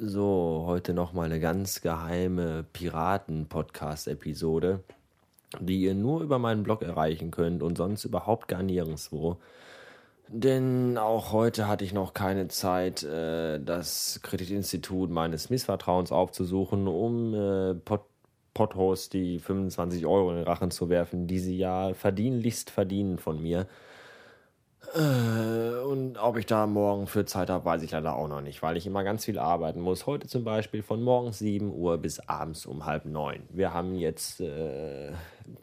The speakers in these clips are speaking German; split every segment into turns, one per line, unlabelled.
So, heute nochmal eine ganz geheime Piraten-Podcast-Episode, die ihr nur über meinen Blog erreichen könnt und sonst überhaupt gar nirgendwo. Denn auch heute hatte ich noch keine Zeit, äh, das Kreditinstitut meines Missvertrauens aufzusuchen, um äh, Pod Podhost die 25 Euro in den Rachen zu werfen, die sie ja verdienlichst verdienen von mir. Äh, und ob ich da morgen für Zeit habe, weiß ich leider auch noch nicht, weil ich immer ganz viel arbeiten muss. Heute zum Beispiel von morgens 7 Uhr bis abends um halb neun. Wir haben jetzt äh,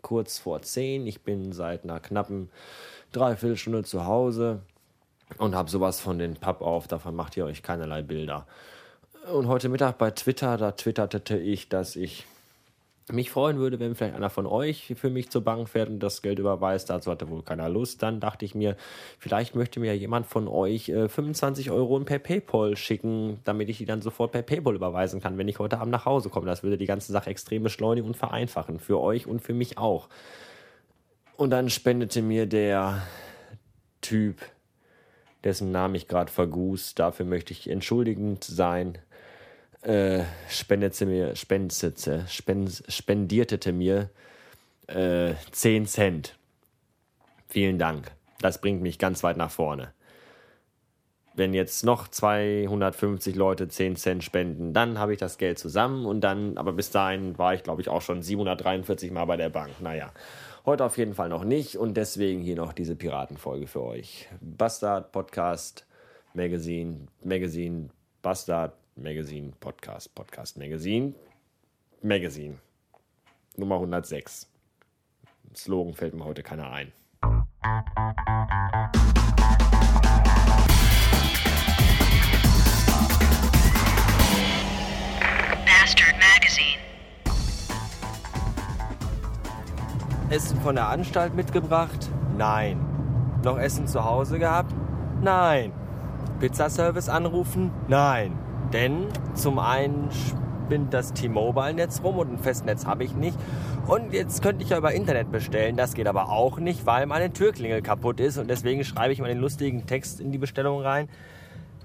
kurz vor 10. Ich bin seit einer knappen Dreiviertelstunde zu Hause und habe sowas von den Papp auf. Davon macht ihr euch keinerlei Bilder. Und heute Mittag bei Twitter, da twitterte ich, dass ich mich freuen würde, wenn vielleicht einer von euch für mich zur Bank fährt und das Geld überweist. Dazu hatte wohl keiner Lust. Dann dachte ich mir, vielleicht möchte mir jemand von euch äh, 25 Euro per PayPal schicken, damit ich die dann sofort per PayPal überweisen kann, wenn ich heute Abend nach Hause komme. Das würde die ganze Sache extrem beschleunigen und vereinfachen. Für euch und für mich auch. Und dann spendete mir der Typ, dessen Namen ich gerade verguß, dafür möchte ich entschuldigend sein äh, spendete mir, spendete, spend, mir äh, 10 Cent. Vielen Dank. Das bringt mich ganz weit nach vorne. Wenn jetzt noch 250 Leute 10 Cent spenden, dann habe ich das Geld zusammen und dann, aber bis dahin war ich, glaube ich, auch schon 743 Mal bei der Bank. Naja, heute auf jeden Fall noch nicht und deswegen hier noch diese Piratenfolge für euch. Bastard Podcast Magazine, Magazine, Bastard Magazine, Podcast, Podcast, Magazine, Magazine. Nummer 106. Slogan fällt mir heute keiner ein. Bastard Magazine. Essen von der Anstalt mitgebracht? Nein. Noch Essen zu Hause gehabt? Nein. Pizzaservice anrufen? Nein. Denn zum einen spinnt das T-Mobile-Netz rum und ein Festnetz habe ich nicht. Und jetzt könnte ich ja über Internet bestellen. Das geht aber auch nicht, weil meine Türklingel kaputt ist. Und deswegen schreibe ich mal den lustigen Text in die Bestellung rein,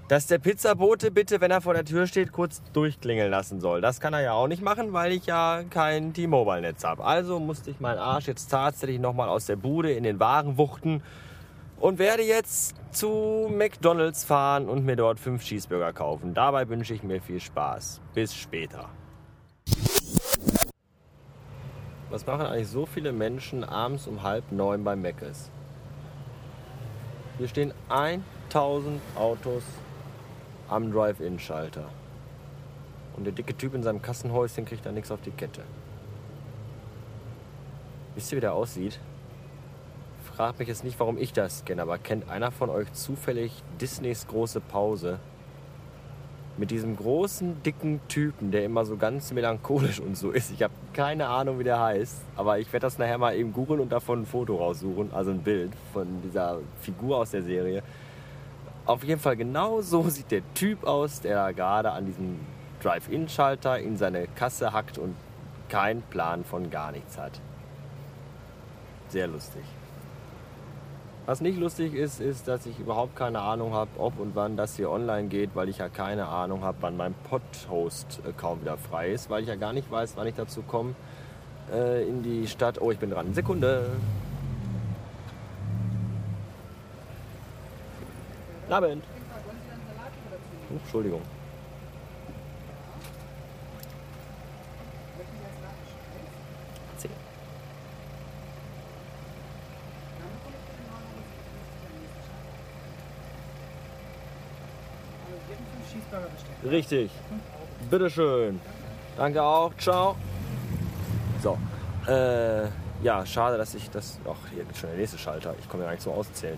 dass der Pizzabote bitte, wenn er vor der Tür steht, kurz durchklingeln lassen soll. Das kann er ja auch nicht machen, weil ich ja kein T-Mobile-Netz habe. Also musste ich meinen Arsch jetzt tatsächlich nochmal aus der Bude in den Wagen wuchten und werde jetzt zu McDonald's fahren und mir dort fünf Cheeseburger kaufen. Dabei wünsche ich mir viel Spaß. Bis später. Was machen eigentlich so viele Menschen abends um halb neun bei Mc's? Hier stehen 1000 Autos am Drive-In-Schalter. Und der dicke Typ in seinem Kassenhäuschen kriegt da nichts auf die Kette. Wisst ihr, wie der aussieht? Fragt mich jetzt nicht, warum ich das kenne, aber kennt einer von euch zufällig Disneys große Pause? Mit diesem großen, dicken Typen, der immer so ganz melancholisch und so ist. Ich habe keine Ahnung, wie der heißt, aber ich werde das nachher mal eben googeln und davon ein Foto raussuchen, also ein Bild von dieser Figur aus der Serie. Auf jeden Fall genau so sieht der Typ aus, der gerade an diesem Drive-In-Schalter in seine Kasse hackt und keinen Plan von gar nichts hat. Sehr lustig. Was nicht lustig ist, ist, dass ich überhaupt keine Ahnung habe, ob und wann das hier online geht, weil ich ja keine Ahnung habe, wann mein Podhost-Account wieder frei ist, weil ich ja gar nicht weiß, wann ich dazu komme, äh, in die Stadt. Oh, ich bin dran. Sekunde. Abend. Oh, Entschuldigung. Richtig. Bitteschön. Danke auch. Ciao. So. Äh, ja, schade, dass ich das. Ach, hier gibt schon der nächste Schalter. Ich komme ja gar nicht zum Auszählen.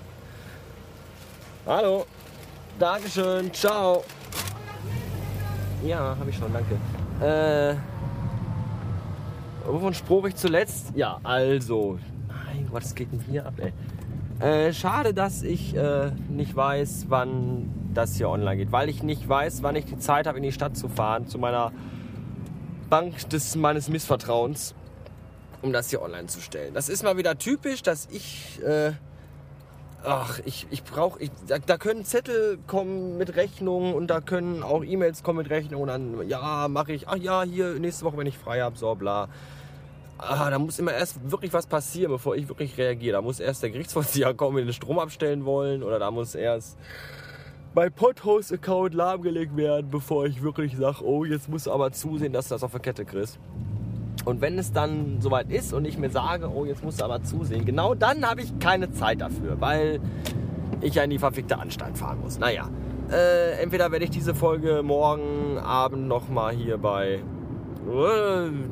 Hallo. Dankeschön. Ciao. Ja, habe ich schon. Danke. Äh. Wovon spruch ich zuletzt? Ja, also. Mein Gott, was geht denn hier ab, ey? Äh, schade, dass ich äh, nicht weiß, wann das hier online geht, weil ich nicht weiß, wann ich die Zeit habe, in die Stadt zu fahren, zu meiner Bank des meines Missvertrauens, um das hier online zu stellen. Das ist mal wieder typisch, dass ich äh, ach, ich, ich brauche, da, da, können Zettel kommen mit Rechnungen und da können auch E-Mails kommen mit Rechnungen und dann, ja, mache ich, ach ja, hier nächste Woche, wenn ich frei habe, so bla. Ah, da muss immer erst wirklich was passieren, bevor ich wirklich reagiere. Da muss erst der Gerichtsvollzieher kommen, den Strom abstellen wollen oder da muss erst mein Podhost-Account lahmgelegt werden, bevor ich wirklich sage, oh, jetzt musst du aber zusehen, dass du das auf der Kette kriegst. Und wenn es dann soweit ist und ich mir sage, oh, jetzt musst du aber zusehen, genau dann habe ich keine Zeit dafür, weil ich ja in die verfickte Anstalt fahren muss. Naja, äh, entweder werde ich diese Folge morgen Abend nochmal hier bei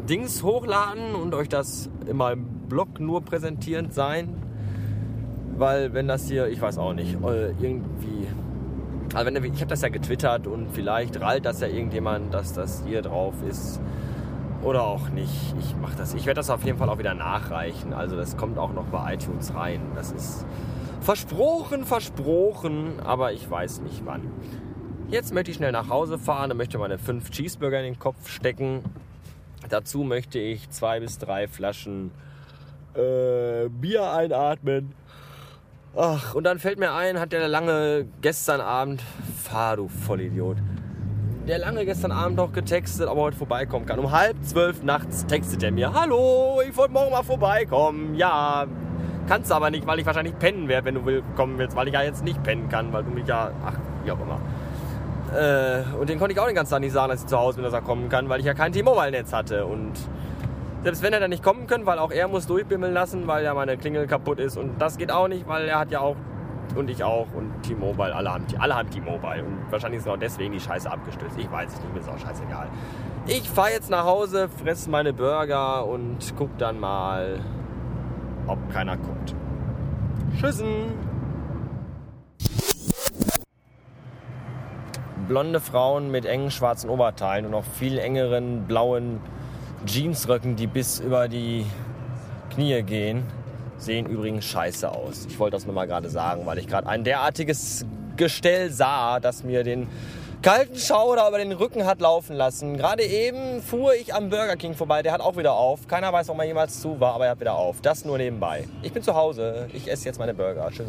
Dings hochladen und euch das in meinem Blog nur präsentierend sein. Weil wenn das hier, ich weiß auch nicht, äh, irgendwie also wenn, ich habe das ja getwittert und vielleicht rallt das ja irgendjemand, dass das hier drauf ist oder auch nicht. Ich mache das. Ich werde das auf jeden Fall auch wieder nachreichen. Also das kommt auch noch bei iTunes rein. Das ist versprochen, versprochen, aber ich weiß nicht wann. Jetzt möchte ich schnell nach Hause fahren und möchte meine fünf Cheeseburger in den Kopf stecken. Dazu möchte ich zwei bis drei Flaschen äh, Bier einatmen. Ach, und dann fällt mir ein, hat der lange gestern Abend, fahr du Vollidiot, der lange gestern Abend noch getextet, ob er heute vorbeikommen kann. Um halb zwölf nachts textet er mir, hallo, ich wollte morgen mal vorbeikommen. Ja, kannst du aber nicht, weil ich wahrscheinlich pennen werde, wenn du willkommen willst, weil ich ja jetzt nicht pennen kann, weil du mich ja, ach, wie auch immer. Äh, und den konnte ich auch den ganzen Tag nicht sagen, dass ich zu Hause bin, dass er kommen kann, weil ich ja kein T-Mobile-Netz hatte. Und selbst wenn er dann nicht kommen kann, weil auch er muss durchbimmeln lassen, weil ja meine Klingel kaputt ist. Und das geht auch nicht, weil er hat ja auch und ich auch und T-Mobile, alle haben, alle haben T-Mobile und wahrscheinlich ist auch deswegen die Scheiße abgestürzt. Ich weiß es nicht, mir ist auch scheißegal. Ich fahre jetzt nach Hause, fresse meine Burger und guck dann mal, ob keiner guckt. Tschüssen! Blonde Frauen mit engen schwarzen Oberteilen und noch viel engeren blauen Jeansröcken, die bis über die Knie gehen sehen übrigens scheiße aus. Ich wollte das nur mal gerade sagen, weil ich gerade ein derartiges Gestell sah, das mir den kalten Schauder über den Rücken hat laufen lassen. Gerade eben fuhr ich am Burger King vorbei, der hat auch wieder auf. Keiner weiß, ob er jemals zu war, aber er hat wieder auf. Das nur nebenbei. Ich bin zu Hause, ich esse jetzt meine Burger. Tschüss.